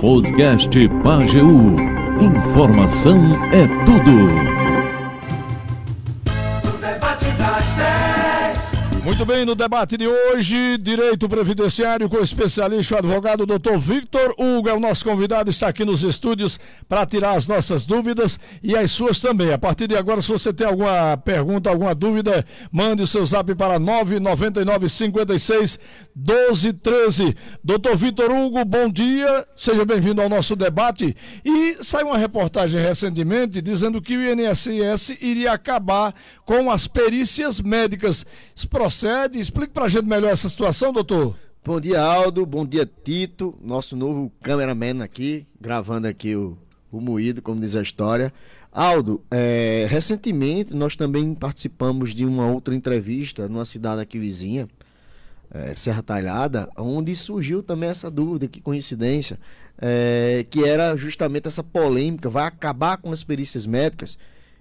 Podcast Pageu. Informação é tudo. Muito bem, no debate de hoje, direito previdenciário com o especialista o advogado Dr. Victor Hugo é o nosso convidado, está aqui nos estúdios para tirar as nossas dúvidas e as suas também. A partir de agora, se você tem alguma pergunta, alguma dúvida, mande o seu zap para 999 56 1213. Dr. Victor Hugo, bom dia, seja bem-vindo ao nosso debate. E saiu uma reportagem recentemente dizendo que o INSS iria acabar com as perícias médicas. Esse procede? Explique para a gente melhor essa situação, doutor. Bom dia, Aldo. Bom dia, Tito, nosso novo cameraman aqui, gravando aqui o, o moído, como diz a história. Aldo, é, recentemente nós também participamos de uma outra entrevista numa cidade aqui vizinha, é, Serra Talhada, onde surgiu também essa dúvida, que coincidência, é, que era justamente essa polêmica, vai acabar com as perícias médicas?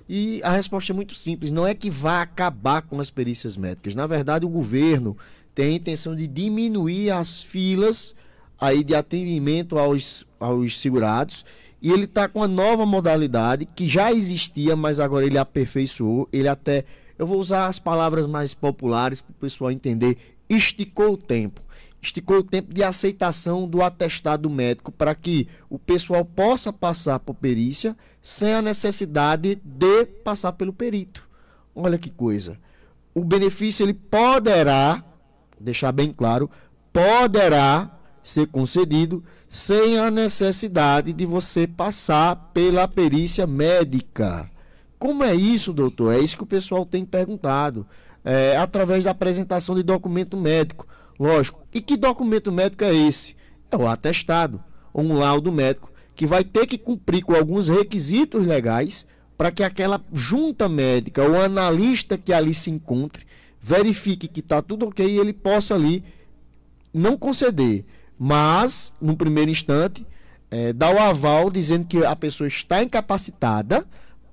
E a resposta é muito simples: não é que vá acabar com as perícias médicas. Na verdade, o governo tem a intenção de diminuir as filas aí de atendimento aos, aos segurados. E ele está com uma nova modalidade que já existia, mas agora ele aperfeiçoou. Ele até, eu vou usar as palavras mais populares para o pessoal entender, esticou o tempo esticou o tempo de aceitação do atestado médico para que o pessoal possa passar por perícia sem a necessidade de passar pelo perito. Olha que coisa. O benefício ele poderá, deixar bem claro, poderá ser concedido sem a necessidade de você passar pela perícia médica. Como é isso, doutor? É isso que o pessoal tem perguntado. É, através da apresentação de documento médico. Lógico. E que documento médico é esse? É o atestado, ou um laudo médico, que vai ter que cumprir com alguns requisitos legais para que aquela junta médica ou analista que ali se encontre verifique que está tudo ok e ele possa ali não conceder, mas, no primeiro instante, é, dar o aval dizendo que a pessoa está incapacitada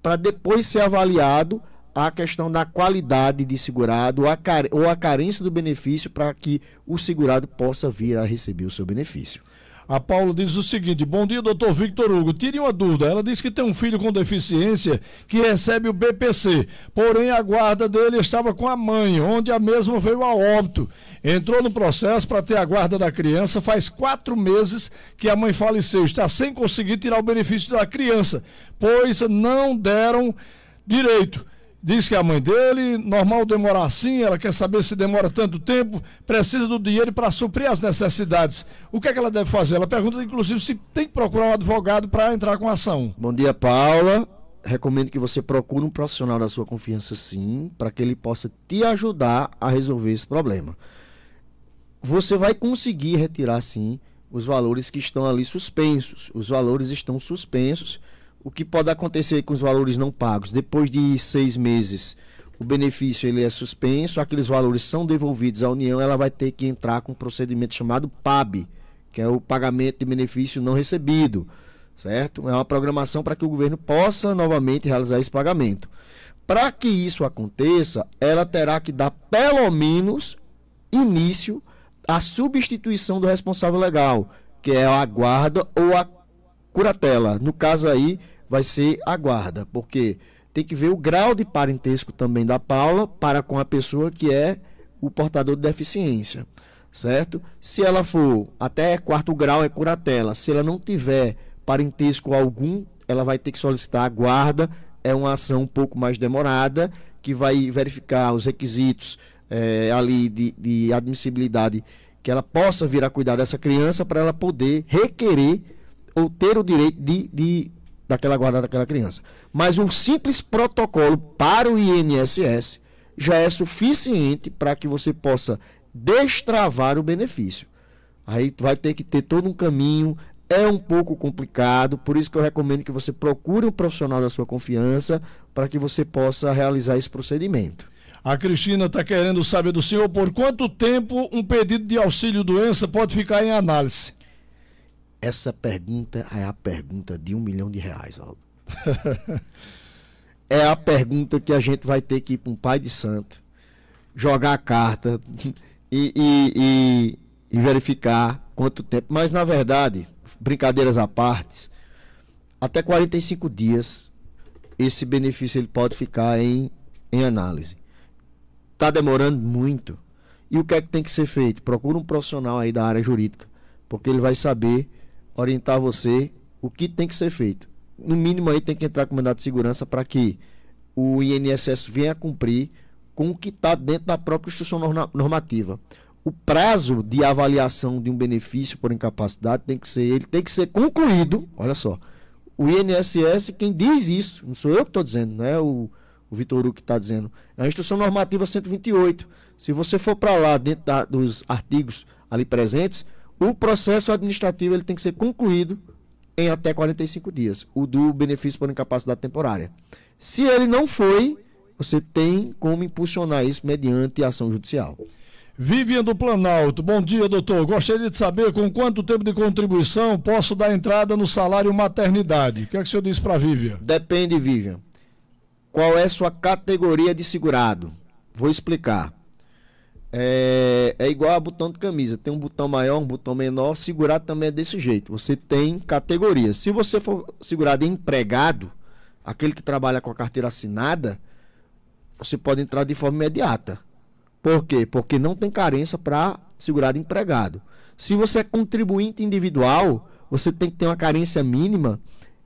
para depois ser avaliado a questão da qualidade de segurado ou a, ou a carência do benefício para que o segurado possa vir a receber o seu benefício. A Paulo diz o seguinte: Bom dia, doutor Victor Hugo. Tire uma dúvida. Ela diz que tem um filho com deficiência que recebe o BPC, porém a guarda dele estava com a mãe, onde a mesma veio a óbito. Entrou no processo para ter a guarda da criança. Faz quatro meses que a mãe faleceu. Está sem conseguir tirar o benefício da criança, pois não deram direito. Diz que é a mãe dele, normal demorar assim, ela quer saber se demora tanto tempo, precisa do dinheiro para suprir as necessidades. O que é que ela deve fazer? Ela pergunta, inclusive, se tem que procurar um advogado para entrar com a ação. Bom dia, Paula. Recomendo que você procure um profissional da sua confiança, sim, para que ele possa te ajudar a resolver esse problema. Você vai conseguir retirar, sim, os valores que estão ali suspensos. Os valores estão suspensos o que pode acontecer com os valores não pagos? Depois de seis meses, o benefício ele é suspenso, aqueles valores são devolvidos à União, ela vai ter que entrar com um procedimento chamado PAB, que é o pagamento de benefício não recebido, certo? É uma programação para que o governo possa novamente realizar esse pagamento. Para que isso aconteça, ela terá que dar pelo menos início à substituição do responsável legal, que é a guarda ou a curatela. No caso aí, vai ser a guarda, porque tem que ver o grau de parentesco também da Paula para com a pessoa que é o portador de deficiência, certo? Se ela for até quarto grau é curatela, se ela não tiver parentesco algum, ela vai ter que solicitar a guarda, é uma ação um pouco mais demorada, que vai verificar os requisitos é, ali de, de admissibilidade que ela possa vir a cuidar dessa criança para ela poder requerer ou ter o direito de, de daquela guarda daquela criança. Mas um simples protocolo para o INSS já é suficiente para que você possa destravar o benefício. Aí vai ter que ter todo um caminho, é um pouco complicado, por isso que eu recomendo que você procure um profissional da sua confiança para que você possa realizar esse procedimento. A Cristina está querendo saber do senhor por quanto tempo um pedido de auxílio doença pode ficar em análise. Essa pergunta é a pergunta de um milhão de reais, Aldo. é a pergunta que a gente vai ter que ir para um pai de santo, jogar a carta e, e, e, e verificar quanto tempo. Mas, na verdade, brincadeiras à parte, até 45 dias esse benefício ele pode ficar em, em análise. Está demorando muito. E o que é que tem que ser feito? Procura um profissional aí da área jurídica, porque ele vai saber orientar você o que tem que ser feito. No mínimo aí tem que entrar com mandado de segurança para que o INSS venha cumprir com o que está dentro da própria instituição normativa. O prazo de avaliação de um benefício por incapacidade tem que ser, ele tem que ser concluído. Olha só, o INSS quem diz isso, não sou eu que estou dizendo, não é o, o Vitor Hugo que está dizendo. É a instrução normativa 128. Se você for para lá dentro da, dos artigos ali presentes, o processo administrativo ele tem que ser concluído em até 45 dias, o do benefício por incapacidade temporária. Se ele não foi, você tem como impulsionar isso mediante ação judicial. Vivian do Planalto, bom dia, doutor. Gostaria de saber com quanto tempo de contribuição posso dar entrada no salário maternidade. O que é que o senhor diz para Vivian? Depende, Vivian. Qual é sua categoria de segurado? Vou explicar. É, é igual a botão de camisa. Tem um botão maior, um botão menor. Segurado também é desse jeito. Você tem categorias. Se você for segurado empregado, aquele que trabalha com a carteira assinada, você pode entrar de forma imediata. Por quê? Porque não tem carência para segurado empregado. Se você é contribuinte individual, você tem que ter uma carência mínima.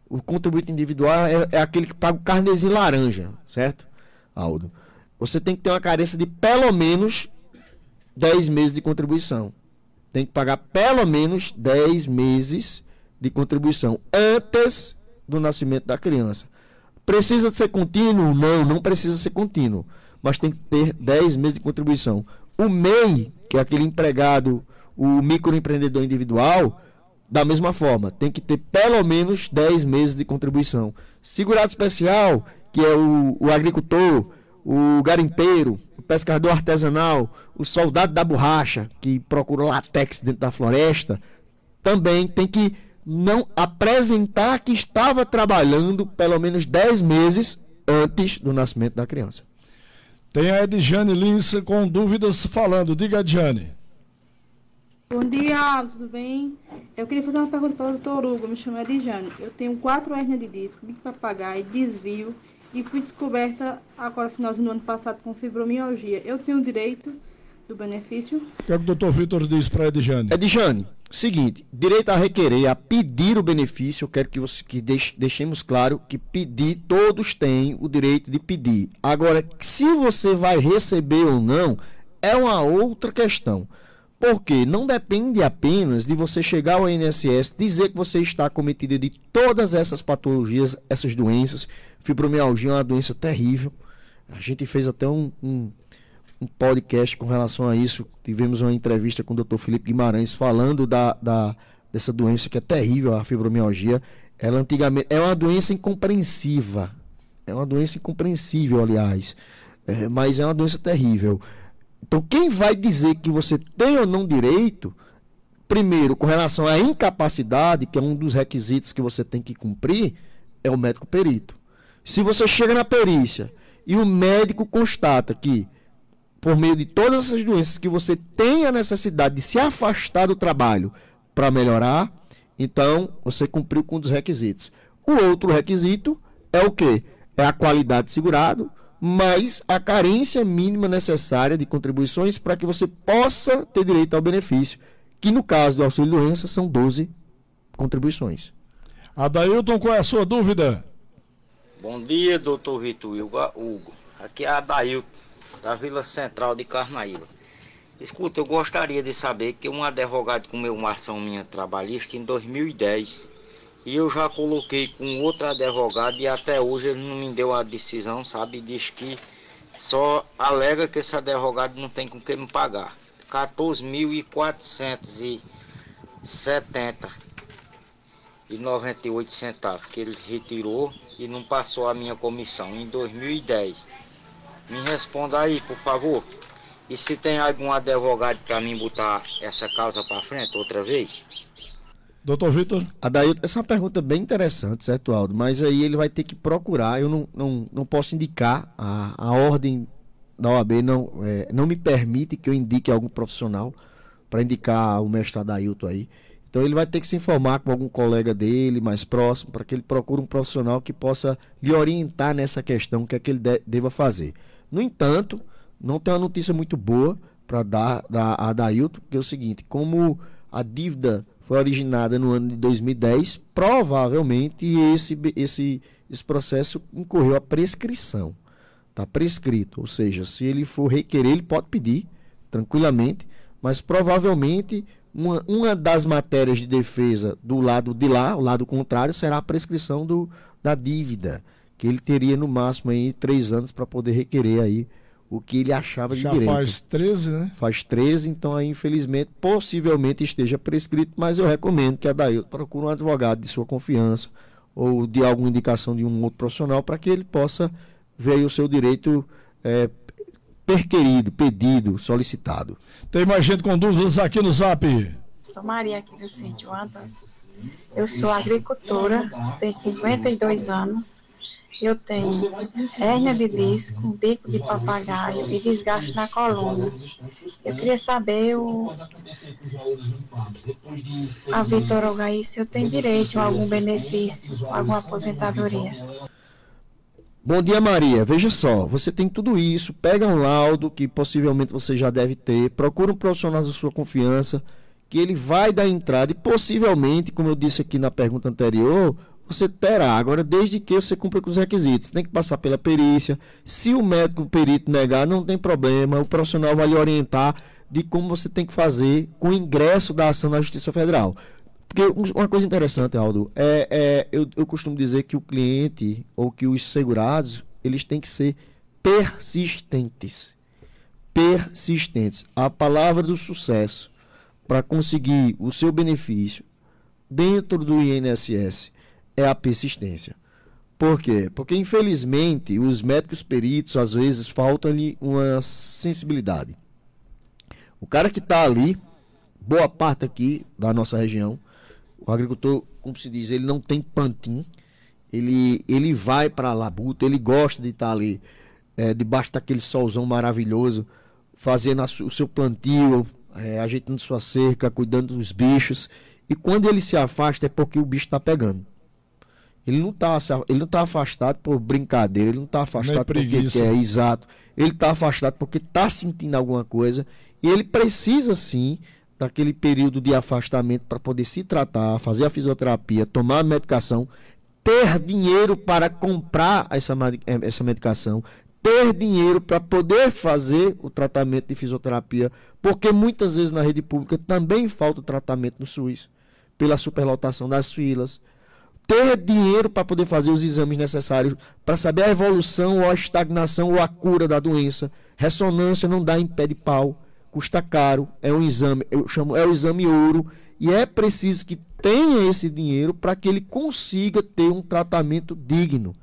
O contribuinte individual é, é aquele que paga o carnezinho laranja, certo, Aldo? Você tem que ter uma carência de pelo menos 10 meses de contribuição. Tem que pagar pelo menos 10 meses de contribuição antes do nascimento da criança. Precisa ser contínuo? Não, não precisa ser contínuo mas tem que ter 10 meses de contribuição. O MEI, que é aquele empregado, o microempreendedor individual, da mesma forma, tem que ter pelo menos 10 meses de contribuição. Segurado especial, que é o, o agricultor, o garimpeiro, o pescador artesanal, o soldado da borracha, que procura latex dentro da floresta, também tem que não apresentar que estava trabalhando pelo menos 10 meses antes do nascimento da criança. Tem a Edjane Lins com dúvidas falando. Diga, Edjane. Bom dia, tudo bem? Eu queria fazer uma pergunta para o doutor Hugo. Me chamo Edjane. Eu tenho quatro hérnias de disco, bico papagaio, desvio e fui descoberta agora, finalzinho do ano passado, com fibromialgia. Eu tenho direito do benefício? O que, é que o doutor Vitor diz para Edjane? Edjane, seguinte, direito a requerer, a pedir o benefício, eu quero que, você, que deixe, deixemos claro que pedir, todos têm o direito de pedir. Agora, se você vai receber ou não, é uma outra questão. Porque não depende apenas de você chegar ao INSS, dizer que você está cometido de todas essas patologias, essas doenças. Fibromialgia é uma doença terrível. A gente fez até um, um um podcast com relação a isso. Tivemos uma entrevista com o Dr. Felipe Guimarães falando da, da, dessa doença que é terrível, a fibromialgia. Ela antigamente é uma doença incompreensiva. É uma doença incompreensível, aliás. É, mas é uma doença terrível. Então, quem vai dizer que você tem ou não direito, primeiro, com relação à incapacidade, que é um dos requisitos que você tem que cumprir, é o médico perito. Se você chega na perícia e o médico constata que por meio de todas essas doenças que você tem a necessidade de se afastar do trabalho para melhorar, então você cumpriu com um dos requisitos. O outro requisito é o que? É a qualidade de segurado, mais a carência mínima necessária de contribuições para que você possa ter direito ao benefício, que no caso do auxílio doença são 12 contribuições. Adailton, qual é a sua dúvida? Bom dia, doutor Vitor Hugo. Aqui é Adailton da Vila Central de Carnaíba. Escuta, eu gostaria de saber que um advogado comeu uma ação minha trabalhista em 2010 e eu já coloquei com outro advogado e até hoje ele não me deu a decisão, sabe? Diz que só alega que esse advogado não tem com que me pagar. 14.470 e 98 centavos que ele retirou e não passou a minha comissão em 2010. Me responda aí, por favor. E se tem algum advogado para mim botar essa causa para frente outra vez? Doutor Vitor? Adailton, essa é uma pergunta bem interessante, certo, Aldo? Mas aí ele vai ter que procurar. Eu não, não, não posso indicar a, a ordem da OAB, não, é, não me permite que eu indique algum profissional para indicar o mestre Adailton aí. Então ele vai ter que se informar com algum colega dele mais próximo para que ele procure um profissional que possa lhe orientar nessa questão que é que ele de, deva fazer. No entanto, não tem uma notícia muito boa para dar da, a Dailton, que é o seguinte, como a dívida foi originada no ano de 2010, provavelmente esse, esse, esse processo incorreu a prescrição. Está prescrito, ou seja, se ele for requerer, ele pode pedir tranquilamente, mas provavelmente uma, uma das matérias de defesa do lado de lá, o lado contrário, será a prescrição do, da dívida, que ele teria no máximo aí três anos para poder requerer aí o que ele achava de Já direito. faz 13, né? Faz 13, então aí infelizmente possivelmente esteja prescrito, mas eu recomendo que a Dailton procure um advogado de sua confiança ou de alguma indicação de um outro profissional para que ele possa ver o seu direito é, perquerido, pedido, solicitado. Tem mais gente com dúvidas aqui no Zap. Sou Maria aqui do sítio. Eu sou agricultora, tenho 52 anos. Eu tenho hérnia de disco, bico de papagaio e desgaste na coluna. Eu queria saber o, a Vitor Ogaí se eu tenho direito a algum benefício, alguma aposentadoria. Bom dia, Maria. Veja só, você tem tudo isso, pega um laudo que possivelmente você já deve ter, procura um profissional da sua confiança, que ele vai dar entrada e possivelmente, como eu disse aqui na pergunta anterior, você terá. Agora, desde que você cumpra com os requisitos, tem que passar pela perícia. Se o médico perito negar, não tem problema, o profissional vai lhe orientar de como você tem que fazer com o ingresso da ação na Justiça Federal. Porque uma coisa interessante, Aldo, é, é eu, eu costumo dizer que o cliente ou que os segurados, eles têm que ser persistentes. Persistentes. A palavra do sucesso para conseguir o seu benefício dentro do INSS é a persistência. Por quê? Porque, infelizmente, os médicos peritos, às vezes, faltam-lhe uma sensibilidade. O cara que está ali, boa parte aqui da nossa região, o agricultor, como se diz, ele não tem pantim, ele, ele vai para a labuta, ele gosta de estar tá ali, é, debaixo daquele solzão maravilhoso, fazendo a, o seu plantio, é, ajeitando sua cerca, cuidando dos bichos. E quando ele se afasta é porque o bicho está pegando. Ele não está ele não tá afastado por brincadeira, ele não está afastado porque quer, exato. Ele está afastado porque está sentindo alguma coisa e ele precisa sim daquele período de afastamento para poder se tratar, fazer a fisioterapia, tomar a medicação, ter dinheiro para comprar essa, essa medicação, ter dinheiro para poder fazer o tratamento de fisioterapia, porque muitas vezes na rede pública também falta o tratamento no SUS, pela superlotação das filas ter dinheiro para poder fazer os exames necessários para saber a evolução ou a estagnação ou a cura da doença. Ressonância não dá em pé de pau, custa caro, é um exame, eu chamo, é o exame ouro e é preciso que tenha esse dinheiro para que ele consiga ter um tratamento digno.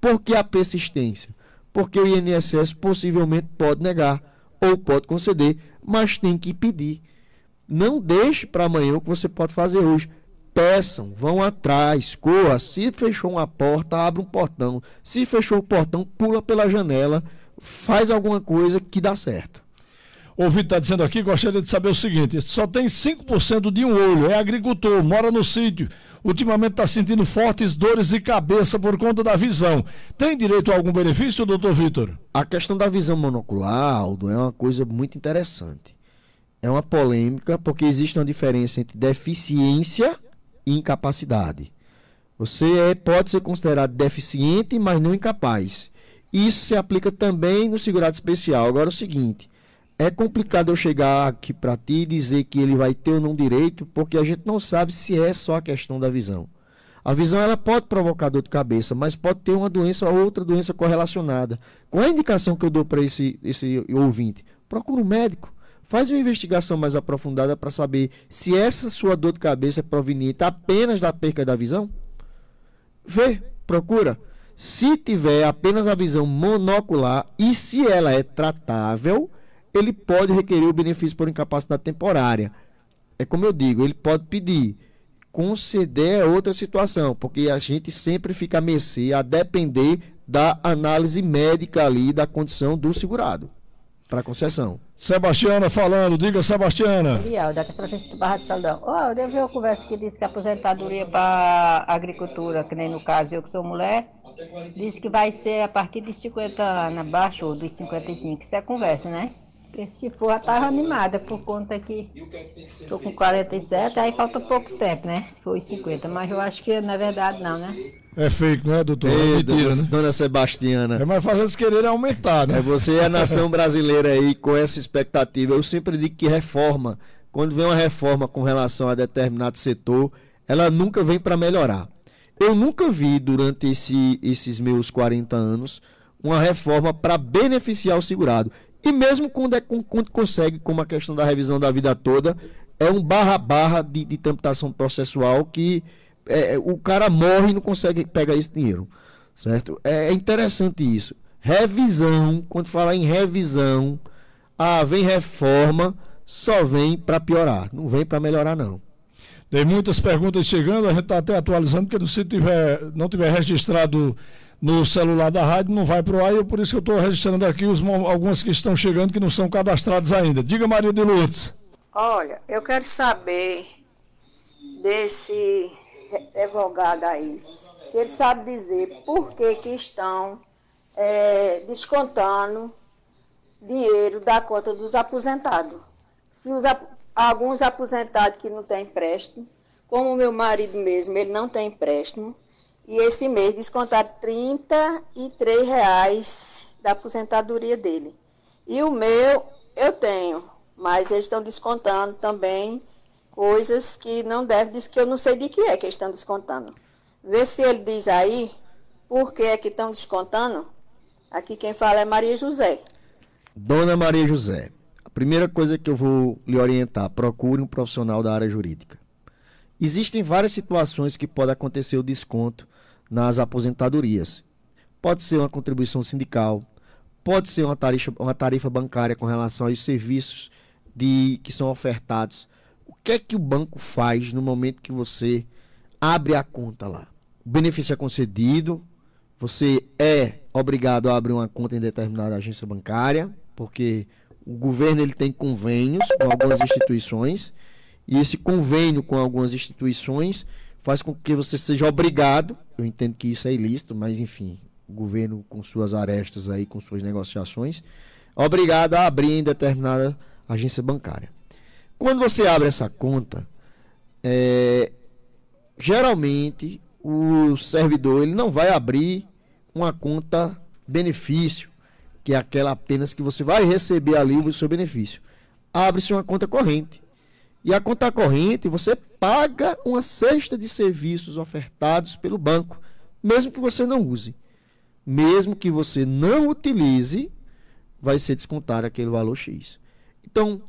Por que a persistência? Porque o INSS possivelmente pode negar ou pode conceder, mas tem que pedir. Não deixe para amanhã o que você pode fazer hoje peçam, vão atrás, corra. Se fechou uma porta, abre um portão. Se fechou o portão, pula pela janela, faz alguma coisa que dá certo. O Vitor está dizendo aqui, gostaria de saber o seguinte: só tem 5% de um olho, é agricultor, mora no sítio. Ultimamente está sentindo fortes dores de cabeça por conta da visão. Tem direito a algum benefício, doutor Vitor? A questão da visão monocular, Aldo, é uma coisa muito interessante. É uma polêmica porque existe uma diferença entre deficiência incapacidade. Você é, pode ser considerado deficiente, mas não incapaz. Isso se aplica também no segurado especial. Agora é o seguinte, é complicado eu chegar aqui para ti e dizer que ele vai ter ou não direito, porque a gente não sabe se é só a questão da visão. A visão ela pode provocar dor de cabeça, mas pode ter uma doença ou outra doença correlacionada. Qual é a indicação que eu dou para esse, esse ouvinte? Procura um médico. Faz uma investigação mais aprofundada para saber se essa sua dor de cabeça é proveniente apenas da perca da visão. Vê, procura. Se tiver apenas a visão monocular e se ela é tratável, ele pode requerer o benefício por incapacidade temporária. É como eu digo, ele pode pedir. Conceder é outra situação, porque a gente sempre fica a mercê, a depender da análise médica ali da condição do segurado para concessão. Sebastiana falando, diga Sebastiana. Bial, da São do Barra de Saldão. Ó, eu vi uma conversa que disse que a aposentadoria para agricultura, que nem no caso eu que sou mulher, disse que vai ser a partir de 50 anos, abaixo dos 55. Isso é conversa, né? Porque se for, já tava animada, por conta que tô com 47, aí falta pouco tempo, né? Se for os 50, mas eu acho que é verdade não, né? É fake, não é, doutor? Ei, é mentira, dona, né? dona Sebastiana. É mais fácil eles quererem aumentar, né? É você e a nação brasileira aí com essa expectativa. Eu sempre digo que reforma, quando vem uma reforma com relação a determinado setor, ela nunca vem para melhorar. Eu nunca vi durante esse, esses meus 40 anos uma reforma para beneficiar o segurado. E mesmo quando, é, quando consegue, como a questão da revisão da vida toda, é um barra-barra de, de tramitação processual que é, é, o cara morre e não consegue pegar esse dinheiro. Certo? É, é interessante isso. Revisão, quando fala em revisão, ah, vem reforma, só vem para piorar, não vem para melhorar não. Tem muitas perguntas chegando, a gente está até atualizando, porque se tiver, não tiver registrado no celular da rádio, não vai para o ar, e por isso que eu estou registrando aqui os, algumas que estão chegando que não são cadastradas ainda. Diga, Maria de Lourdes. Olha, eu quero saber desse advogado aí, se ele sabe dizer por que, que estão é, descontando dinheiro da conta dos aposentados. Se os, alguns aposentados que não têm empréstimo, como o meu marido mesmo, ele não tem empréstimo, e esse mês descontaram R$ reais da aposentadoria dele. E o meu eu tenho, mas eles estão descontando também coisas que não deve, diz que eu não sei de que é que estão descontando. Vê se ele diz aí por que é que estão descontando. Aqui quem fala é Maria José. Dona Maria José, a primeira coisa que eu vou lhe orientar, procure um profissional da área jurídica. Existem várias situações que pode acontecer o desconto nas aposentadorias. Pode ser uma contribuição sindical, pode ser uma tarifa, uma tarifa bancária com relação aos serviços de, que são ofertados que é que o banco faz no momento que você abre a conta lá? O benefício é concedido, você é obrigado a abrir uma conta em determinada agência bancária, porque o governo ele tem convênios com algumas instituições, e esse convênio com algumas instituições faz com que você seja obrigado, eu entendo que isso é ilícito, mas enfim, o governo com suas arestas aí, com suas negociações, obrigado a abrir em determinada agência bancária. Quando você abre essa conta, é, geralmente o servidor ele não vai abrir uma conta benefício, que é aquela apenas que você vai receber ali o seu benefício. Abre-se uma conta corrente. E a conta corrente você paga uma cesta de serviços ofertados pelo banco, mesmo que você não use. Mesmo que você não utilize, vai ser descontado aquele valor X. Então,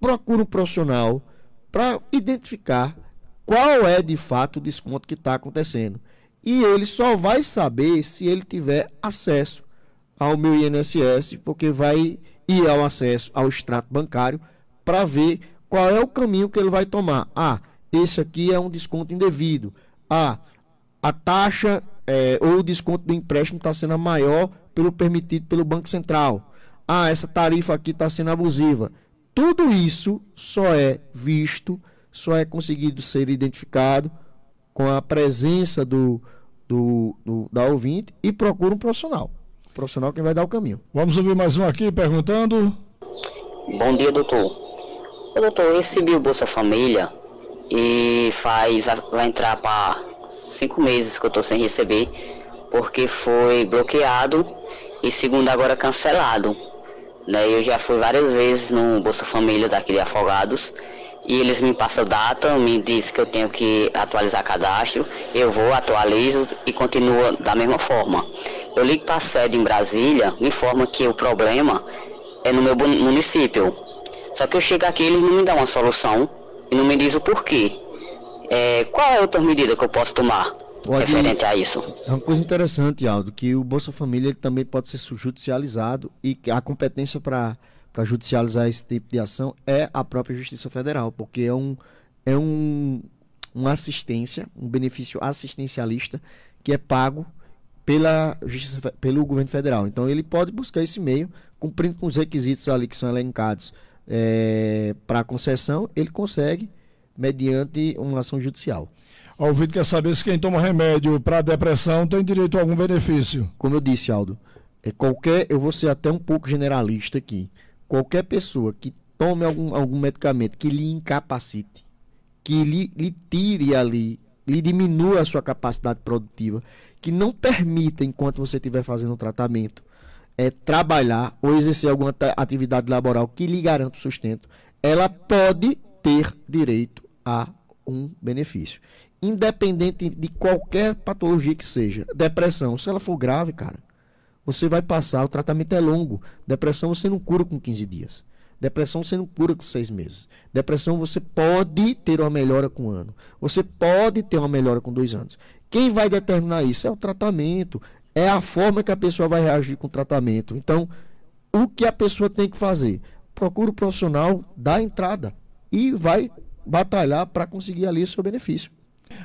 procura um profissional para identificar qual é de fato o desconto que está acontecendo. E ele só vai saber se ele tiver acesso ao meu INSS, porque vai ir ao acesso ao extrato bancário para ver qual é o caminho que ele vai tomar. Ah, esse aqui é um desconto indevido. Ah, a taxa é, ou o desconto do empréstimo está sendo maior pelo permitido pelo Banco Central. Ah, essa tarifa aqui está sendo abusiva. Tudo isso só é visto, só é conseguido ser identificado com a presença do, do, do da ouvinte e procura um profissional. Um profissional que vai dar o caminho. Vamos ouvir mais um aqui perguntando. Bom dia, doutor. Ô, doutor, eu recebi o Bolsa Família e faz, vai entrar para cinco meses que eu estou sem receber, porque foi bloqueado e segundo agora cancelado. Né? Eu já fui várias vezes no Bolsa Família daqui de Afogados e eles me passam data, me dizem que eu tenho que atualizar cadastro, eu vou, atualizo e continua da mesma forma. Eu ligo para a sede em Brasília, me informa que o problema é no meu município. Só que eu chego aqui eles não me dão uma solução e não me dizem o porquê. É, qual é a outra medida que eu posso tomar? Pode, referente a isso. É uma coisa interessante, Aldo, que o Bolsa Família também pode ser judicializado e a competência para judicializar esse tipo de ação é a própria Justiça Federal, porque é um, é um uma assistência, um benefício assistencialista que é pago pela justiça, pelo governo federal. Então ele pode buscar esse meio, cumprindo com os requisitos ali que são elencados é, para concessão, ele consegue mediante uma ação judicial. O Vitor quer saber se quem toma remédio para depressão tem direito a algum benefício. Como eu disse, Aldo, é qualquer, eu vou ser até um pouco generalista aqui. Qualquer pessoa que tome algum, algum medicamento que lhe incapacite, que lhe, lhe tire ali, lhe diminua a sua capacidade produtiva, que não permita, enquanto você estiver fazendo o tratamento, é, trabalhar ou exercer alguma atividade laboral que lhe garanta o sustento, ela pode ter direito a um benefício. Independente de qualquer patologia que seja. Depressão, se ela for grave, cara, você vai passar, o tratamento é longo. Depressão você não cura com 15 dias. Depressão você não cura com seis meses. Depressão você pode ter uma melhora com um ano. Você pode ter uma melhora com dois anos. Quem vai determinar isso é o tratamento, é a forma que a pessoa vai reagir com o tratamento. Então, o que a pessoa tem que fazer? Procura o profissional da entrada e vai batalhar para conseguir ali o seu benefício.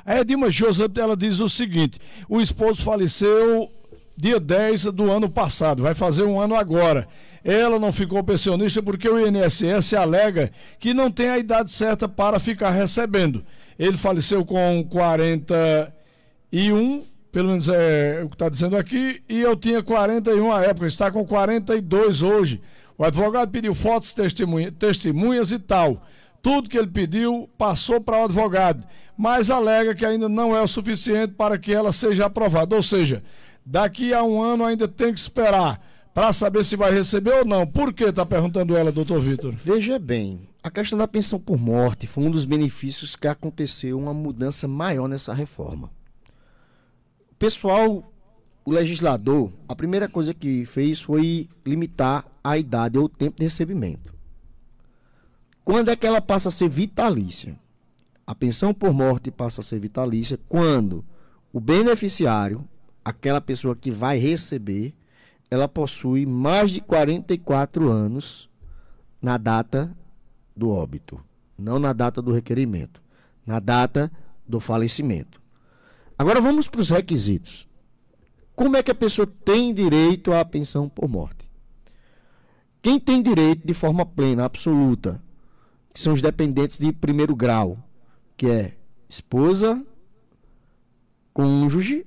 A Edilma Joseph, ela diz o seguinte: o esposo faleceu dia 10 do ano passado, vai fazer um ano agora. Ela não ficou pensionista porque o INSS alega que não tem a idade certa para ficar recebendo. Ele faleceu com 41, pelo menos é o que está dizendo aqui, e eu tinha 41 à época, está com 42 hoje. O advogado pediu fotos, testemunha, testemunhas e tal. Tudo que ele pediu passou para o advogado, mas alega que ainda não é o suficiente para que ela seja aprovada. Ou seja, daqui a um ano ainda tem que esperar para saber se vai receber ou não. Por que está perguntando ela, doutor Vitor? Veja bem, a questão da pensão por morte foi um dos benefícios que aconteceu uma mudança maior nessa reforma. O pessoal, o legislador, a primeira coisa que fez foi limitar a idade ou o tempo de recebimento. Quando é que ela passa a ser vitalícia? A pensão por morte passa a ser vitalícia quando o beneficiário, aquela pessoa que vai receber, ela possui mais de 44 anos na data do óbito, não na data do requerimento, na data do falecimento. Agora vamos para os requisitos. Como é que a pessoa tem direito à pensão por morte? Quem tem direito de forma plena, absoluta, que são os dependentes de primeiro grau, que é esposa, cônjuge,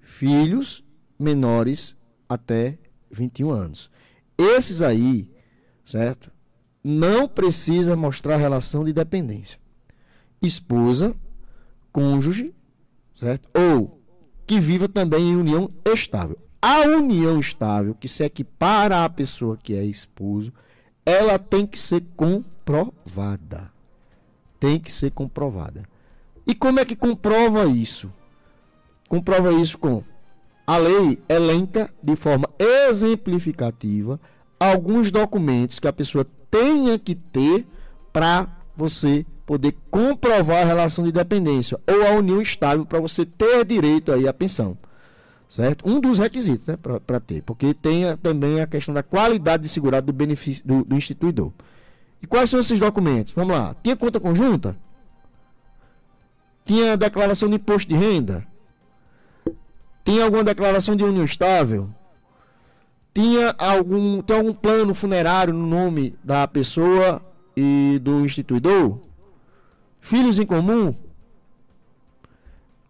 filhos menores até 21 anos. Esses aí, certo? Não precisa mostrar relação de dependência. Esposa, cônjuge, certo? Ou que viva também em união estável. A união estável, que se equipara à pessoa que é esposo, ela tem que ser comprovada. Tem que ser comprovada. E como é que comprova isso? Comprova isso com a lei elenca de forma exemplificativa alguns documentos que a pessoa tenha que ter para você poder comprovar a relação de dependência ou a união estável para você ter direito aí à pensão. Certo? Um dos requisitos né, para ter, porque tem também a questão da qualidade de segurado do benefício do, do instituidor. E quais são esses documentos? Vamos lá. Tinha conta conjunta? Tinha declaração de imposto de renda? Tinha alguma declaração de união estável? Tinha algum, tem algum plano funerário no nome da pessoa e do instituidor? Filhos em comum?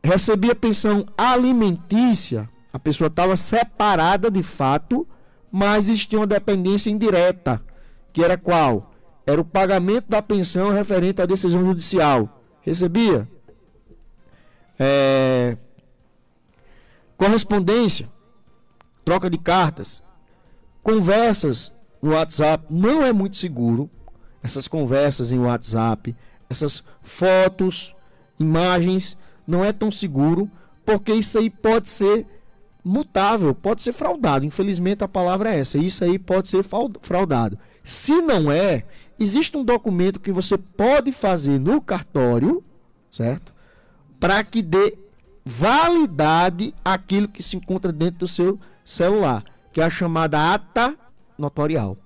Recebia pensão alimentícia? A pessoa estava separada de fato, mas existia uma dependência indireta, que era qual? Era o pagamento da pensão referente à decisão judicial. Recebia? É, correspondência, troca de cartas, conversas no WhatsApp. Não é muito seguro essas conversas em WhatsApp, essas fotos, imagens, não é tão seguro, porque isso aí pode ser mutável, pode ser fraudado. Infelizmente a palavra é essa. Isso aí pode ser fraudado. Se não é, existe um documento que você pode fazer no cartório, certo? Para que dê validade aquilo que se encontra dentro do seu celular, que é a chamada ata notorial.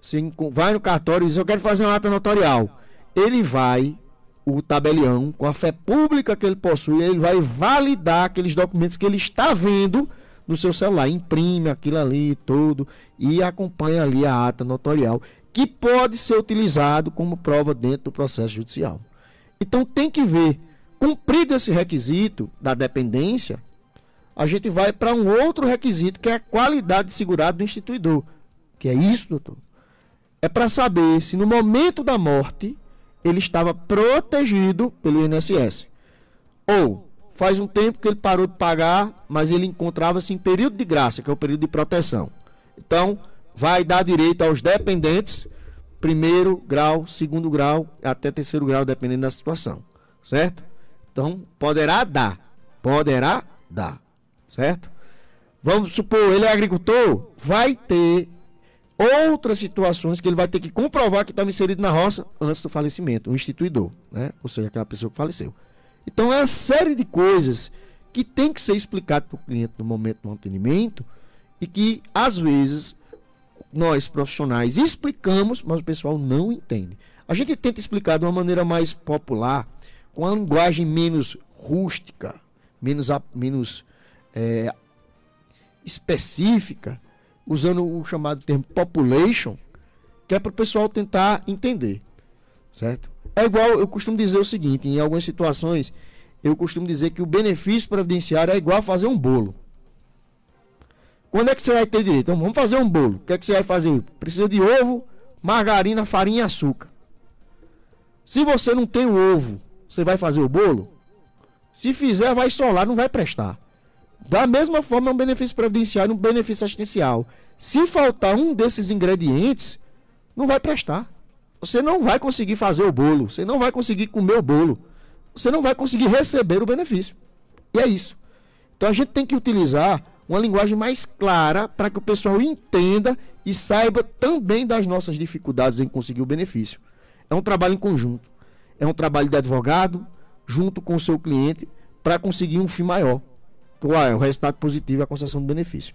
Você vai no cartório e diz: Eu quero fazer uma ata notorial. Ele vai, o tabelião, com a fé pública que ele possui, ele vai validar aqueles documentos que ele está vendo no seu celular, imprime aquilo ali todo e acompanha ali a ata notorial, que pode ser utilizado como prova dentro do processo judicial. Então tem que ver, cumprido esse requisito da dependência, a gente vai para um outro requisito que é a qualidade de segurado do instituidor. Que é isso, doutor? É para saber se no momento da morte ele estava protegido pelo INSS. Ou faz um tempo que ele parou de pagar, mas ele encontrava-se em período de graça, que é o período de proteção. Então, vai dar direito aos dependentes, primeiro grau, segundo grau, até terceiro grau, dependendo da situação. Certo? Então, poderá dar. Poderá dar certo? Vamos supor, ele é agricultor, vai ter outras situações que ele vai ter que comprovar que estava inserido na roça antes do falecimento, o instituidor, né? Ou seja, aquela pessoa que faleceu. Então é uma série de coisas que tem que ser explicado para o cliente no momento do atendimento e que às vezes nós profissionais explicamos, mas o pessoal não entende. A gente tenta explicar de uma maneira mais popular, com a linguagem menos rústica, menos, menos é, específica, usando o chamado termo population, que é para o pessoal tentar entender, certo? É igual, eu costumo dizer o seguinte, em algumas situações, eu costumo dizer que o benefício previdenciário é igual a fazer um bolo. Quando é que você vai ter direito? Então, vamos fazer um bolo. O que é que você vai fazer? Precisa de ovo, margarina, farinha e açúcar. Se você não tem o ovo, você vai fazer o bolo? Se fizer, vai solar, não vai prestar. Da mesma forma, é um benefício previdenciário, um benefício assistencial. Se faltar um desses ingredientes, não vai prestar. Você não vai conseguir fazer o bolo, você não vai conseguir comer o bolo, você não vai conseguir receber o benefício. E é isso. Então a gente tem que utilizar uma linguagem mais clara para que o pessoal entenda e saiba também das nossas dificuldades em conseguir o benefício. É um trabalho em conjunto. É um trabalho de advogado junto com o seu cliente para conseguir um fim maior qual é o resultado positivo e a concessão do benefício.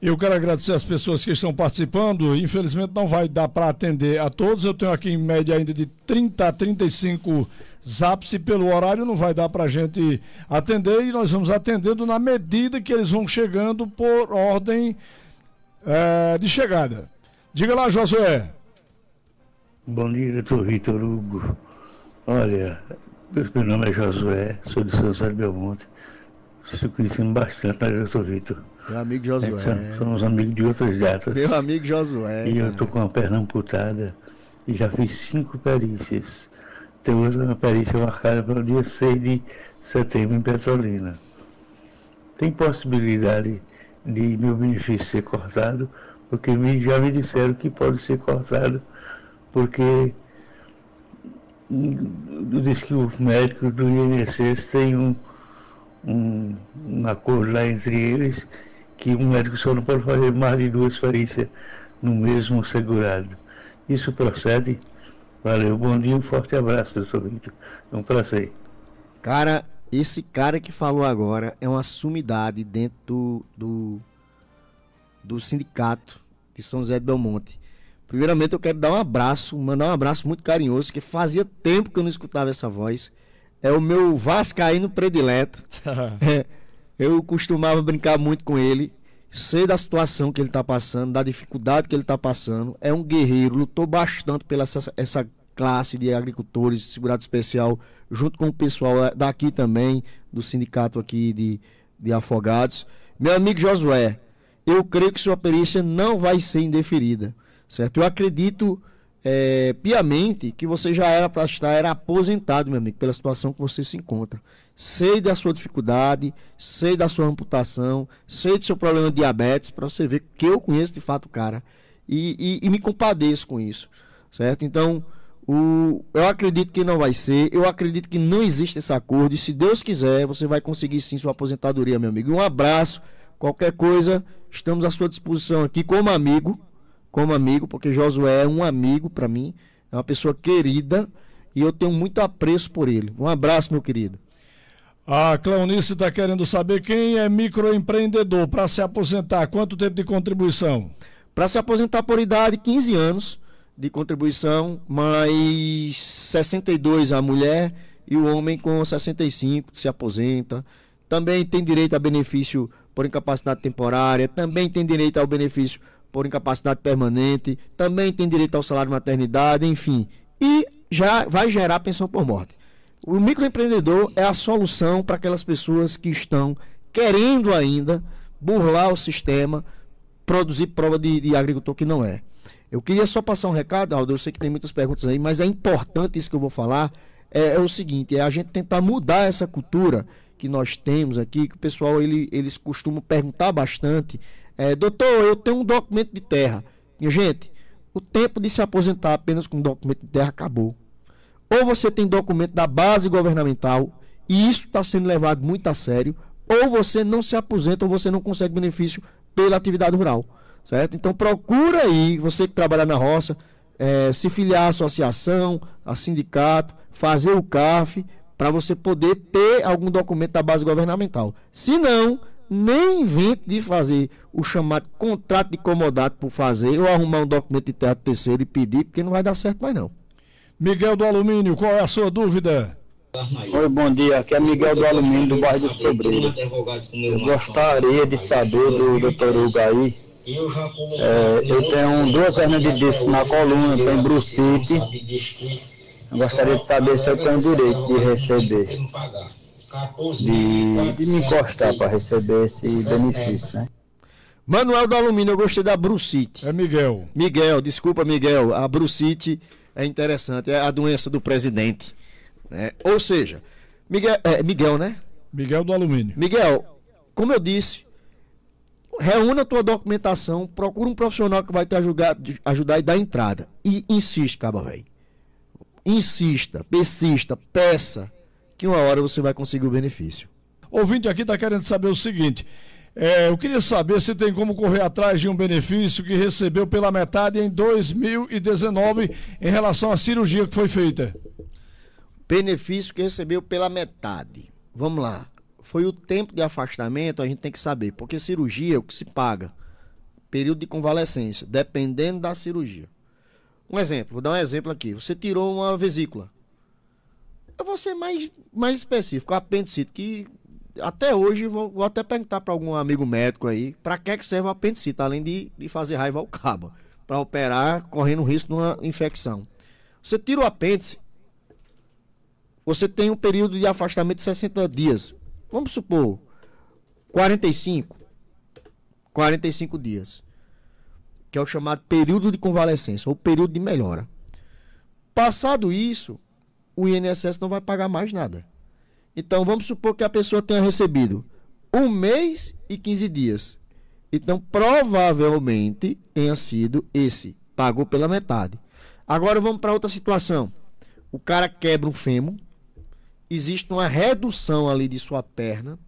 Eu quero agradecer as pessoas que estão participando. Infelizmente não vai dar para atender a todos. Eu tenho aqui em média ainda de 30 a 35 zaps e pelo horário não vai dar para a gente atender e nós vamos atendendo na medida que eles vão chegando por ordem é, de chegada. Diga lá, Josué. Bom dia, doutor Vitor Hugo. Olha, meu nome é Josué, sou de São José de Belmonte se conhecendo bastante, né, doutor Vitor? Meu amigo Josué. É, somos amigos de outras datas. Meu amigo Josué. E eu estou com a perna amputada e já fiz cinco perícias. Tem hoje uma perícia marcada para o dia 6 de setembro em Petrolina. Tem possibilidade de meu benefício ser cortado, porque já me disseram que pode ser cortado, porque diz que o médico do INSS tem um um, um acordo lá entre eles que um médico só não pode fazer mais de duas farícias no mesmo segurado. Isso procede? Valeu, bom dia, um forte abraço, doutor Vitor. É um prazer. Cara, esse cara que falou agora é uma sumidade dentro do, do, do sindicato de São José de Belmonte. Primeiramente, eu quero dar um abraço, mandar um abraço muito carinhoso, que fazia tempo que eu não escutava essa voz é o meu vascaíno predileto. é, eu costumava brincar muito com ele, sei da situação que ele está passando, da dificuldade que ele está passando. É um guerreiro, lutou bastante pela essa, essa classe de agricultores, segurado especial, junto com o pessoal é, daqui também, do sindicato aqui de, de afogados. Meu amigo Josué, eu creio que sua perícia não vai ser indeferida, certo? Eu acredito é, piamente que você já era para estar era aposentado, meu amigo, pela situação que você se encontra. Sei da sua dificuldade, sei da sua amputação, sei do seu problema de diabetes, para você ver que eu conheço de fato o cara. E, e, e me compadeço com isso, certo? Então, o, eu acredito que não vai ser, eu acredito que não existe esse acordo, e se Deus quiser, você vai conseguir sim sua aposentadoria, meu amigo. Um abraço, qualquer coisa, estamos à sua disposição aqui como amigo, como amigo, porque Josué é um amigo para mim, é uma pessoa querida e eu tenho muito apreço por ele. Um abraço, meu querido. A Cleonice está querendo saber quem é microempreendedor para se aposentar. Quanto tempo de contribuição? Para se aposentar por idade, 15 anos. de contribuição, mais 62 a mulher e o homem com 65 se aposenta. Também tem direito a benefício por incapacidade temporária, também tem direito ao benefício por incapacidade permanente, também tem direito ao salário de maternidade, enfim. E já vai gerar pensão por morte. O microempreendedor é a solução para aquelas pessoas que estão querendo ainda burlar o sistema, produzir prova de, de agricultor que não é. Eu queria só passar um recado, Aldo, eu sei que tem muitas perguntas aí, mas é importante isso que eu vou falar, é, é o seguinte, é a gente tentar mudar essa cultura que nós temos aqui, que o pessoal ele, eles costumam perguntar bastante, é, doutor, eu tenho um documento de terra. Minha gente, o tempo de se aposentar apenas com um documento de terra acabou. Ou você tem documento da base governamental, e isso está sendo levado muito a sério, ou você não se aposenta ou você não consegue benefício pela atividade rural. Certo? Então procura aí, você que trabalha na roça, é, se filiar à associação, a sindicato, fazer o CAF, para você poder ter algum documento da base governamental. Se não, nem invente de fazer o chamado contrato de comodato por fazer ou arrumar um documento de terra terceiro e pedir, porque não vai dar certo mais não. Miguel do Alumínio, qual é a sua dúvida? Oi, bom dia. Aqui é Miguel do Alumínio, do bairro do Sobreiro. Eu gostaria de saber do doutor Hugo aí. É, eu tenho duas hernias de disco na coluna, tenho brucite. Eu gostaria de saber se eu tenho direito de receber de, de me encostar para receber esse benefício, né? Manuel do Alumínio, eu gostei da Brucite. É Miguel. Miguel, desculpa, Miguel. A Brucite é interessante, é a doença do presidente. Né? Ou seja, Miguel, é, Miguel, né? Miguel do Alumínio. Miguel, como eu disse, reúna a tua documentação, procura um profissional que vai te ajudar, ajudar e dar entrada. E insiste, caba velho. Insista, persista, peça que uma hora você vai conseguir o benefício. Ouvinte aqui está querendo saber o seguinte. É, eu queria saber se tem como correr atrás de um benefício que recebeu pela metade em 2019 em relação à cirurgia que foi feita. Benefício que recebeu pela metade. Vamos lá. Foi o tempo de afastamento, a gente tem que saber, porque cirurgia é o que se paga. Período de convalescência, dependendo da cirurgia. Um exemplo, vou dar um exemplo aqui. Você tirou uma vesícula. Eu vou ser mais, mais específico, apendicite, que até hoje vou, vou até perguntar para algum amigo médico aí, para que é que serve o apendicite, além de, de fazer raiva ao cabo, para operar correndo risco de uma infecção. Você tira o apêndice, você tem um período de afastamento de 60 dias. Vamos supor, 45, 45 dias, que é o chamado período de convalescência, ou período de melhora. Passado isso, o INSS não vai pagar mais nada. Então vamos supor que a pessoa tenha recebido um mês e 15 dias. Então provavelmente tenha sido esse, pagou pela metade. Agora vamos para outra situação. O cara quebra um fêmur, existe uma redução ali de sua perna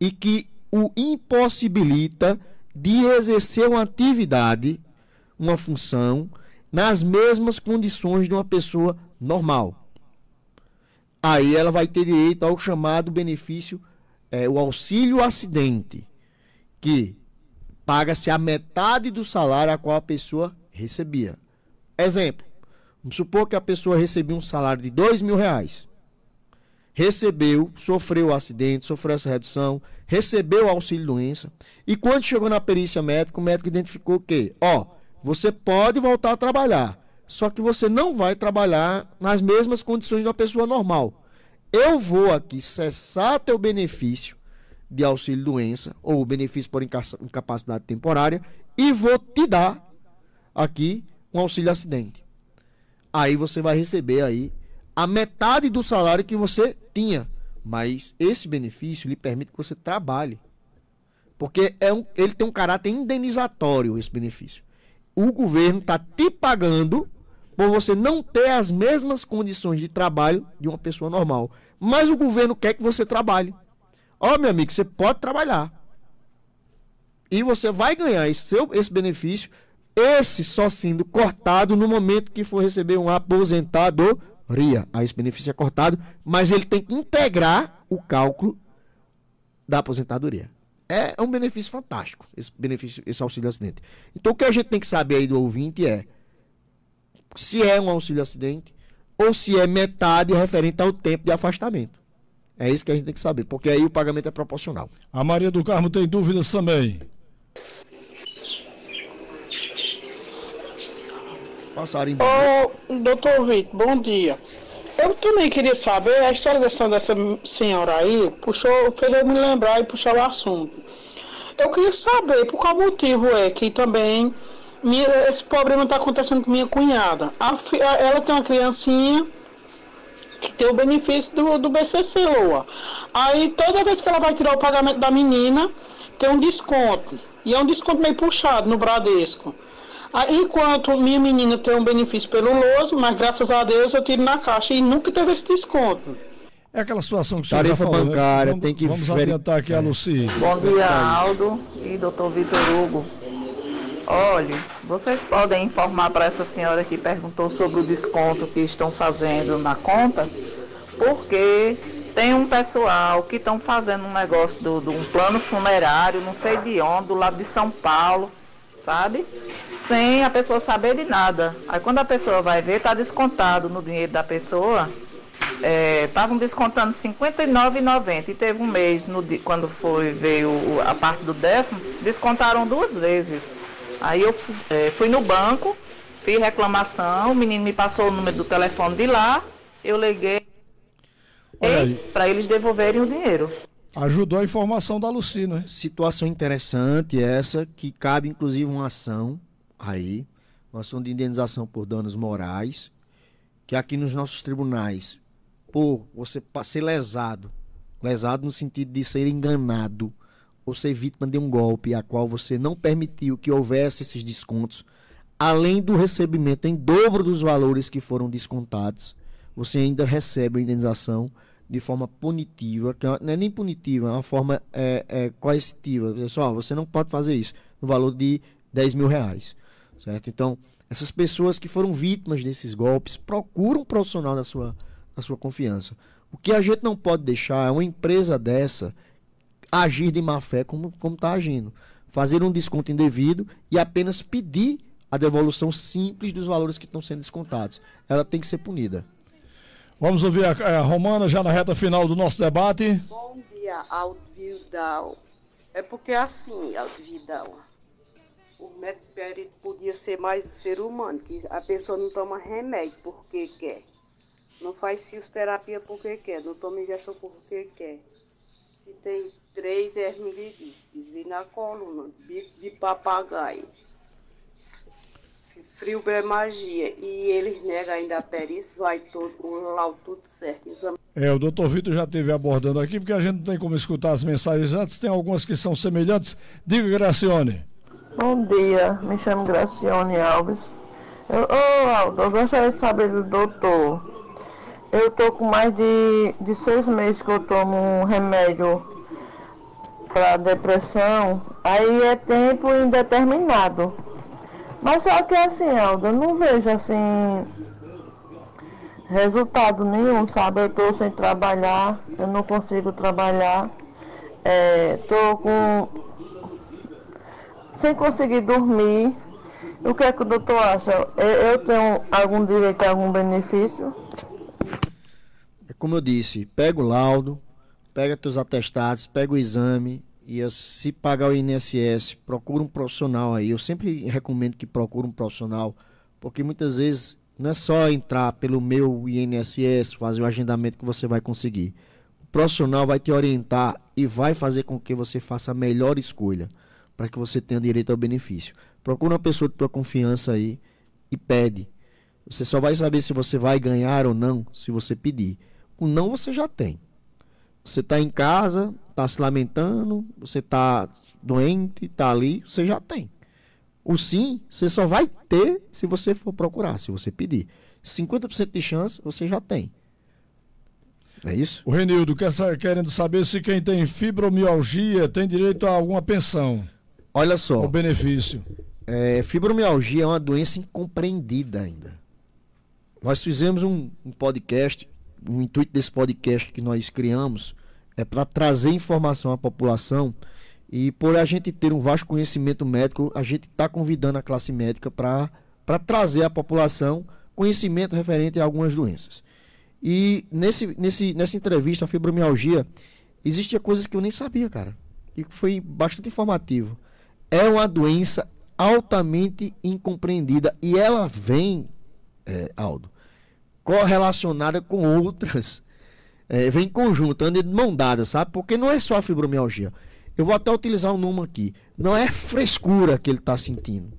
e que o impossibilita de exercer uma atividade, uma função, nas mesmas condições de uma pessoa normal aí ela vai ter direito ao chamado benefício, é, o auxílio acidente, que paga-se a metade do salário a qual a pessoa recebia. Exemplo, vamos supor que a pessoa recebia um salário de dois mil reais. Recebeu, sofreu o acidente, sofreu essa redução, recebeu o auxílio doença. E quando chegou na perícia médica, o médico identificou que, ó, você pode voltar a trabalhar, só que você não vai trabalhar nas mesmas condições de uma pessoa normal. Eu vou aqui cessar teu benefício de auxílio doença ou benefício por incapacidade temporária e vou te dar aqui um auxílio acidente. Aí você vai receber aí a metade do salário que você tinha, mas esse benefício lhe permite que você trabalhe. Porque é um, ele tem um caráter indenizatório esse benefício. O governo está te pagando por você não ter as mesmas condições de trabalho de uma pessoa normal. Mas o governo quer que você trabalhe. Ó, oh, meu amigo, você pode trabalhar. E você vai ganhar esse, seu, esse benefício, esse só sendo cortado no momento que for receber uma aposentadoria. Aí esse benefício é cortado, mas ele tem que integrar o cálculo da aposentadoria. É um benefício fantástico, esse benefício, esse auxílio acidente. Então o que a gente tem que saber aí do ouvinte é se é um auxílio acidente ou se é metade referente ao tempo de afastamento. É isso que a gente tem que saber, porque aí o pagamento é proporcional. A Maria do Carmo tem dúvidas também. Passaram Ô, doutor Vitor, bom dia. Eu também queria saber a história dessa, dessa senhora aí, puxou, fez eu me lembrar e puxar o assunto. Eu queria saber por qual motivo é que também minha, esse problema está acontecendo com minha cunhada. A, ela tem uma criancinha que tem o benefício do, do BCC, Loa. Aí toda vez que ela vai tirar o pagamento da menina, tem um desconto. E é um desconto meio puxado no Bradesco. Aí, enquanto minha menina tem um benefício pelo LOS, mas graças a Deus eu tiro na caixa e nunca teve esse desconto. É aquela situação que o senhor Tarifa né? bancária, vamos, tem que Vamos veri- adiantar aqui a Luci. Bom dia, Aldo e doutor Vitor Hugo. Olhe, vocês podem informar para essa senhora que perguntou sobre o desconto que estão fazendo na conta, porque tem um pessoal que estão fazendo um negócio do, do um plano funerário, não sei de onde, do lado de São Paulo, sabe? Sem a pessoa saber de nada. Aí quando a pessoa vai ver, está descontado no dinheiro da pessoa. Estavam descontando R$ 59,90 e teve um mês, no, quando foi, veio a parte do décimo, descontaram duas vezes. Aí eu eh, fui no banco, fiz reclamação, o menino me passou o número do telefone de lá, eu liguei para eles devolverem o dinheiro. Ajudou a informação da Luci, né? Situação interessante essa, que cabe inclusive uma ação aí, uma ação de indenização por danos morais, que aqui nos nossos tribunais, por você ser lesado, lesado no sentido de ser enganado, ou ser vítima de um golpe a qual você não permitiu que houvesse esses descontos, além do recebimento em dobro dos valores que foram descontados, você ainda recebe a indenização de forma punitiva, que não é nem punitiva, é uma forma é, é, coercitiva. Pessoal, você não pode fazer isso no valor de 10 mil reais. Certo? Então, essas pessoas que foram vítimas desses golpes, procuram um profissional da sua, da sua confiança. O que a gente não pode deixar é uma empresa dessa agir de má fé como está agindo. Fazer um desconto indevido e apenas pedir a devolução simples dos valores que estão sendo descontados. Ela tem que ser punida. Vamos ouvir a, a Romana já na reta final do nosso debate. Bom dia, Aldo Vidal. É porque assim, Aldo Vidal, o médico perito podia ser mais ser humano, que a pessoa não toma remédio porque quer. Não faz fisioterapia porque quer, não toma injeção porque quer. Se tem três desvio na coluna, bico de papagaio, frio é magia, e eles negam ainda a perícia, vai todo, o laudo tudo certo. Exame É, o doutor Vitor já esteve abordando aqui, porque a gente não tem como escutar as mensagens antes, tem algumas que são semelhantes. Diga, Gracione. Bom dia, me chamo Gracione Alves. Eu, ô Aldo, eu gostaria de saber do doutor. Eu tô com mais de, de seis meses que eu tomo um remédio para depressão. Aí é tempo indeterminado. Mas só que assim, Aldo, eu não vejo assim resultado nenhum, sabe? Eu tô sem trabalhar, eu não consigo trabalhar. É, tô com sem conseguir dormir. O que é que o doutor acha? Eu, tenho algum direito a algum benefício? Como eu disse, pega o laudo, pega teus atestados, pega o exame e se pagar o INSS, procura um profissional aí. Eu sempre recomendo que procure um profissional, porque muitas vezes não é só entrar pelo meu INSS, fazer o agendamento que você vai conseguir. O profissional vai te orientar e vai fazer com que você faça a melhor escolha para que você tenha direito ao benefício. Procura uma pessoa de tua confiança aí e pede. Você só vai saber se você vai ganhar ou não se você pedir. O não você já tem. Você está em casa, está se lamentando, você está doente, está ali, você já tem. O sim, você só vai ter se você for procurar, se você pedir. 50% de chance você já tem. É isso? O Renildo quer, querendo saber se quem tem fibromialgia tem direito a alguma pensão. Olha só. O benefício. É, fibromialgia é uma doença incompreendida ainda. Nós fizemos um, um podcast, o intuito desse podcast que nós criamos é para trazer informação à população e por a gente ter um vasto conhecimento médico, a gente está convidando a classe médica para trazer à população conhecimento referente a algumas doenças. E nesse, nesse, nessa entrevista, a fibromialgia, existia coisas que eu nem sabia, cara. E foi bastante informativo. É uma doença altamente incompreendida e ela vem, é, Aldo, correlacionada com outras. É, vem em conjunto, anda de mão dada, sabe? Porque não é só a fibromialgia. Eu vou até utilizar um número aqui. Não é frescura que ele está sentindo.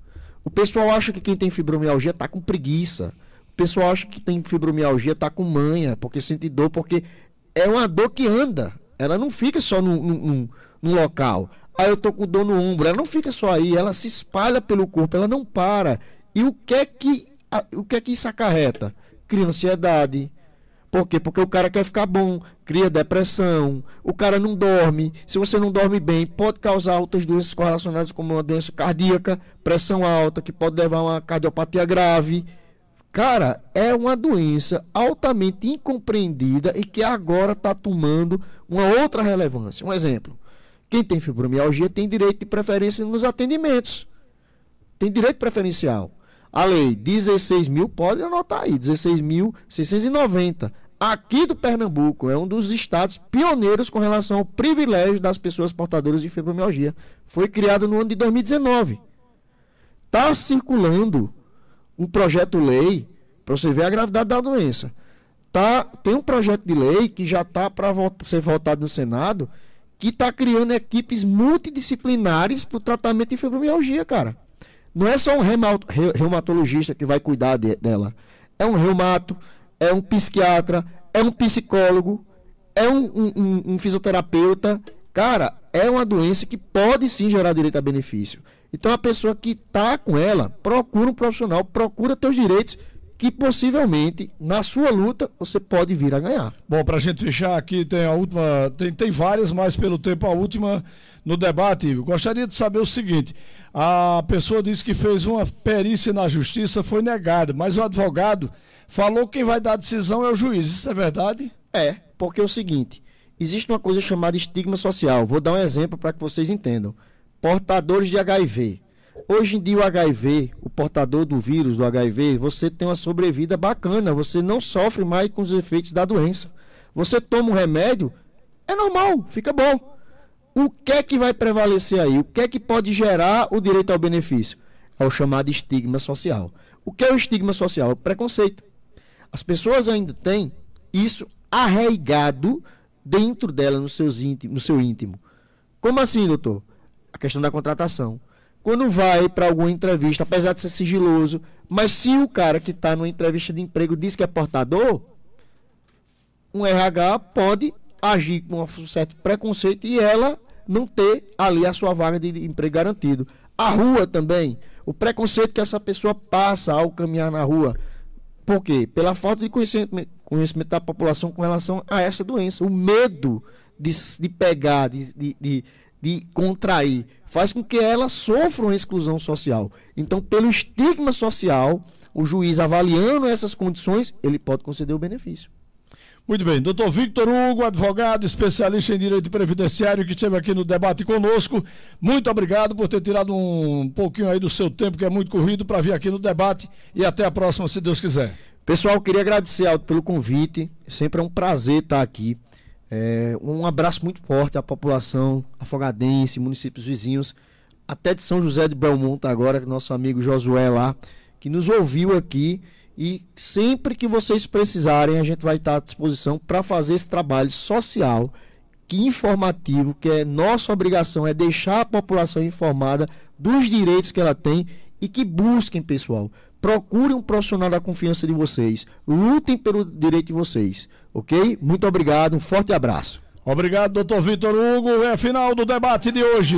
O pessoal acha que quem tem fibromialgia está com preguiça. O pessoal acha que tem fibromialgia está com manha, porque sente dor, porque é uma dor que anda. Ela não fica só num, local. Aí eu tô com dor no ombro. Ela não fica só aí, ela se espalha pelo corpo, ela não para. E o que é que, o que, é que isso acarreta? Cria ansiedade. Por quê? Porque o cara quer ficar bom, cria depressão, o cara não dorme. Se você não dorme bem, pode causar outras doenças correlacionadas como uma doença cardíaca, pressão alta, que pode levar a uma cardiopatia grave. Cara, é uma doença altamente incompreendida e que agora está tomando uma outra relevância. Um exemplo: quem tem fibromialgia tem direito de preferência nos atendimentos. Tem direito preferencial. A lei 16 mil, pode anotar aí, 16.690. Aqui do Pernambuco é um dos estados pioneiros com relação ao privilégio das pessoas portadoras de fibromialgia. Foi criado no ano de 2019. Está circulando um projeto-lei, para você ver a gravidade da doença. Tá, tem um projeto de lei que já está para ser votado no Senado, que está criando equipes multidisciplinares para o tratamento de fibromialgia, cara. Não é só um reumatologista que vai cuidar de, dela. É um reumato, é um psiquiatra, é um psicólogo, é um, um, um fisioterapeuta. Cara, é uma doença que pode sim gerar direito a benefício. Então a pessoa que está com ela, procura um profissional, procura teus direitos, que possivelmente, na sua luta, você pode vir a ganhar. Bom, para a gente fechar aqui, tem a última, tem, tem várias, mas pelo tempo a última no debate. Gostaria de saber o seguinte: a pessoa disse que fez uma perícia na justiça, foi negada, mas o advogado falou que quem vai dar a decisão é o juiz. Isso é verdade? É, porque é o seguinte: existe uma coisa chamada estigma social. Vou dar um exemplo para que vocês entendam portadores de HIV. Hoje em dia o HIV, o portador do vírus do HIV, você tem uma sobrevida bacana, você não sofre mais com os efeitos da doença. Você toma um remédio, é normal, fica bom. O que é que vai prevalecer aí? O que é que pode gerar o direito ao benefício? É o chamado estigma social. O que é o estigma social? É o preconceito. As pessoas ainda têm isso arraigado dentro dela, no, seus íntimo, no seu íntimo. Como assim, doutor? a questão da contratação. Quando vai para alguma entrevista, apesar de ser sigiloso, mas se o cara que está numa entrevista de emprego diz que é portador, um RH pode agir com um certo preconceito e ela não ter ali a sua vaga de emprego garantido. A rua também, o preconceito que essa pessoa passa ao caminhar na rua. Por quê? Pela falta de conhecimento, conhecimento da população com relação a essa doença. O medo de, de pegar, de, de, de de contrair, faz com que ela sofra uma exclusão social. Então, pelo estigma social, o juiz avaliando essas condições, ele pode conceder o benefício. Muito bem, doutor Victor Hugo, advogado, especialista em direito previdenciário, que esteve aqui no debate conosco. Muito obrigado por ter tirado um pouquinho aí do seu tempo, que é muito corrido, para vir aqui no debate. E até a próxima, se Deus quiser. Pessoal, queria agradecer Aldo, pelo convite. Sempre é um prazer estar aqui. É, um abraço muito forte à população afogadense, municípios vizinhos, até de São José de Belmonte agora, nosso amigo Josué lá, que nos ouviu aqui. E sempre que vocês precisarem, a gente vai estar à disposição para fazer esse trabalho social, que informativo, que é nossa obrigação, é deixar a população informada dos direitos que ela tem e que busquem, pessoal, procurem um profissional da confiança de vocês, lutem pelo direito de vocês. Ok? Muito obrigado, um forte abraço. Obrigado, doutor Vitor Hugo. É final do debate de hoje.